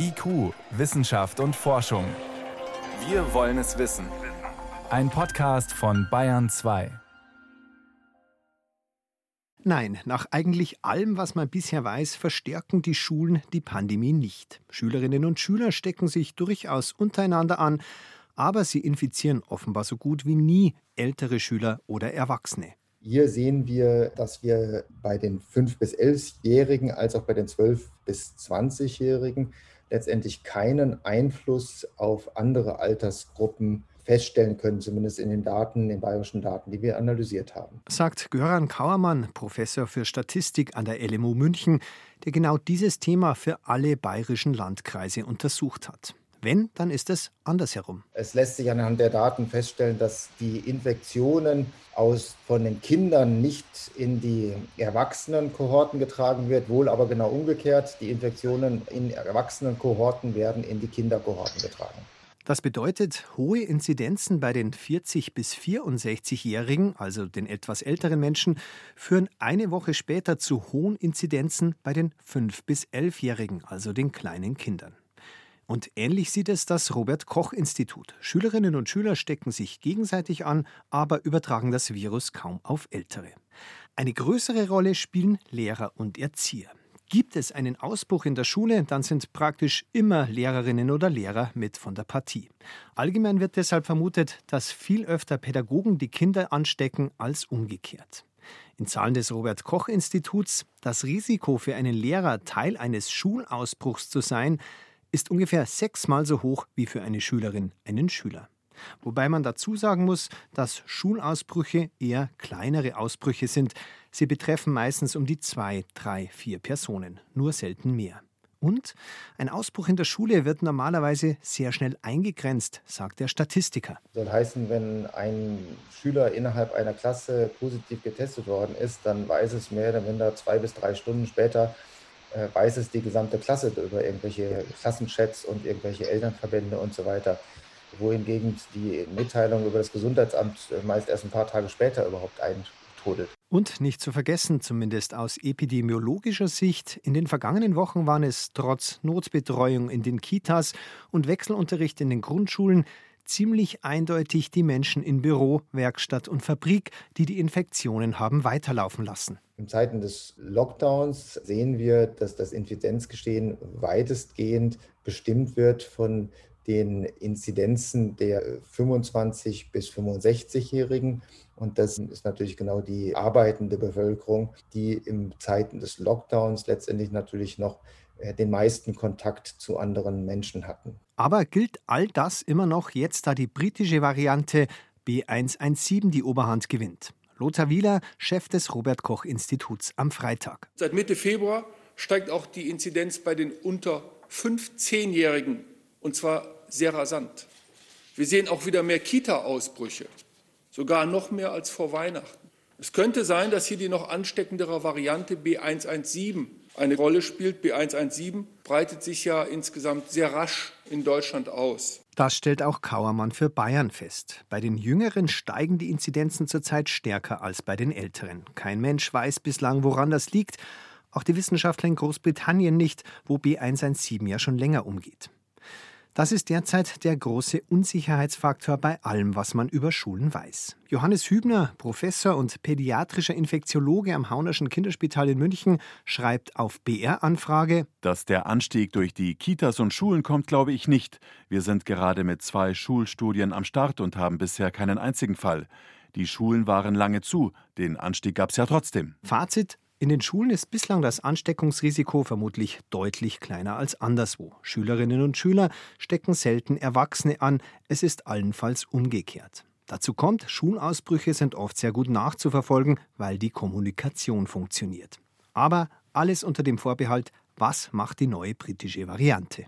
IQ, Wissenschaft und Forschung. Wir wollen es wissen. Ein Podcast von Bayern 2. Nein, nach eigentlich allem, was man bisher weiß, verstärken die Schulen die Pandemie nicht. Schülerinnen und Schüler stecken sich durchaus untereinander an, aber sie infizieren offenbar so gut wie nie ältere Schüler oder Erwachsene. Hier sehen wir, dass wir bei den 5- bis 11-Jährigen als auch bei den 12- bis 20-Jährigen letztendlich keinen Einfluss auf andere Altersgruppen feststellen können, zumindest in den Daten, den bayerischen Daten, die wir analysiert haben. Sagt Göran Kauermann, Professor für Statistik an der LMU München, der genau dieses Thema für alle bayerischen Landkreise untersucht hat. Wenn, dann ist es andersherum. Es lässt sich anhand der Daten feststellen, dass die Infektionen aus, von den Kindern nicht in die Erwachsenenkohorten getragen wird, wohl aber genau umgekehrt. Die Infektionen in Erwachsenenkohorten werden in die Kinderkohorten getragen. Das bedeutet, hohe Inzidenzen bei den 40- bis 64-Jährigen, also den etwas älteren Menschen, führen eine Woche später zu hohen Inzidenzen bei den 5- bis 11-Jährigen, also den kleinen Kindern. Und ähnlich sieht es das Robert Koch Institut. Schülerinnen und Schüler stecken sich gegenseitig an, aber übertragen das Virus kaum auf Ältere. Eine größere Rolle spielen Lehrer und Erzieher. Gibt es einen Ausbruch in der Schule, dann sind praktisch immer Lehrerinnen oder Lehrer mit von der Partie. Allgemein wird deshalb vermutet, dass viel öfter Pädagogen die Kinder anstecken als umgekehrt. In Zahlen des Robert Koch Instituts, das Risiko für einen Lehrer Teil eines Schulausbruchs zu sein, ist ungefähr sechsmal so hoch wie für eine Schülerin, einen Schüler. Wobei man dazu sagen muss, dass Schulausbrüche eher kleinere Ausbrüche sind. Sie betreffen meistens um die zwei, drei, vier Personen, nur selten mehr. Und ein Ausbruch in der Schule wird normalerweise sehr schnell eingegrenzt, sagt der Statistiker. Soll heißen, wenn ein Schüler innerhalb einer Klasse positiv getestet worden ist, dann weiß es mehr oder minder zwei bis drei Stunden später, weiß es die gesamte Klasse über irgendwelche Klassenchats und irgendwelche Elternverbände und so weiter. Wohingegen die Mitteilung über das Gesundheitsamt äh, meist erst ein paar Tage später überhaupt eintrudelt. Und nicht zu vergessen, zumindest aus epidemiologischer Sicht, in den vergangenen Wochen waren es trotz Notbetreuung in den Kitas und Wechselunterricht in den Grundschulen ziemlich eindeutig die Menschen in Büro, Werkstatt und Fabrik, die die Infektionen haben weiterlaufen lassen. In Zeiten des Lockdowns sehen wir, dass das Inzidenzgeschehen weitestgehend bestimmt wird von den Inzidenzen der 25 bis 65-Jährigen. Und das ist natürlich genau die arbeitende Bevölkerung, die in Zeiten des Lockdowns letztendlich natürlich noch äh, den meisten Kontakt zu anderen Menschen hatten. Aber gilt all das immer noch jetzt, da die britische Variante B117 die Oberhand gewinnt? Lothar Wieler, Chef des Robert Koch Instituts am Freitag. Seit Mitte Februar steigt auch die Inzidenz bei den unter 15-Jährigen und zwar sehr rasant. Wir sehen auch wieder mehr Kita-Ausbrüche, sogar noch mehr als vor Weihnachten. Es könnte sein, dass hier die noch ansteckendere Variante B117 eine Rolle spielt. B117 breitet sich ja insgesamt sehr rasch in Deutschland aus. Das stellt auch Kauermann für Bayern fest. Bei den Jüngeren steigen die Inzidenzen zurzeit stärker als bei den Älteren. Kein Mensch weiß bislang, woran das liegt. Auch die Wissenschaftler in Großbritannien nicht, wo B117 ja schon länger umgeht. Das ist derzeit der große Unsicherheitsfaktor bei allem, was man über Schulen weiß. Johannes Hübner, Professor und pädiatrischer Infektiologe am Haunerschen Kinderspital in München, schreibt auf BR-Anfrage: Dass der Anstieg durch die Kitas und Schulen kommt, glaube ich nicht. Wir sind gerade mit zwei Schulstudien am Start und haben bisher keinen einzigen Fall. Die Schulen waren lange zu, den Anstieg gab es ja trotzdem. Fazit: in den Schulen ist bislang das Ansteckungsrisiko vermutlich deutlich kleiner als anderswo. Schülerinnen und Schüler stecken selten Erwachsene an, es ist allenfalls umgekehrt. Dazu kommt, Schulausbrüche sind oft sehr gut nachzuverfolgen, weil die Kommunikation funktioniert. Aber alles unter dem Vorbehalt, was macht die neue britische Variante?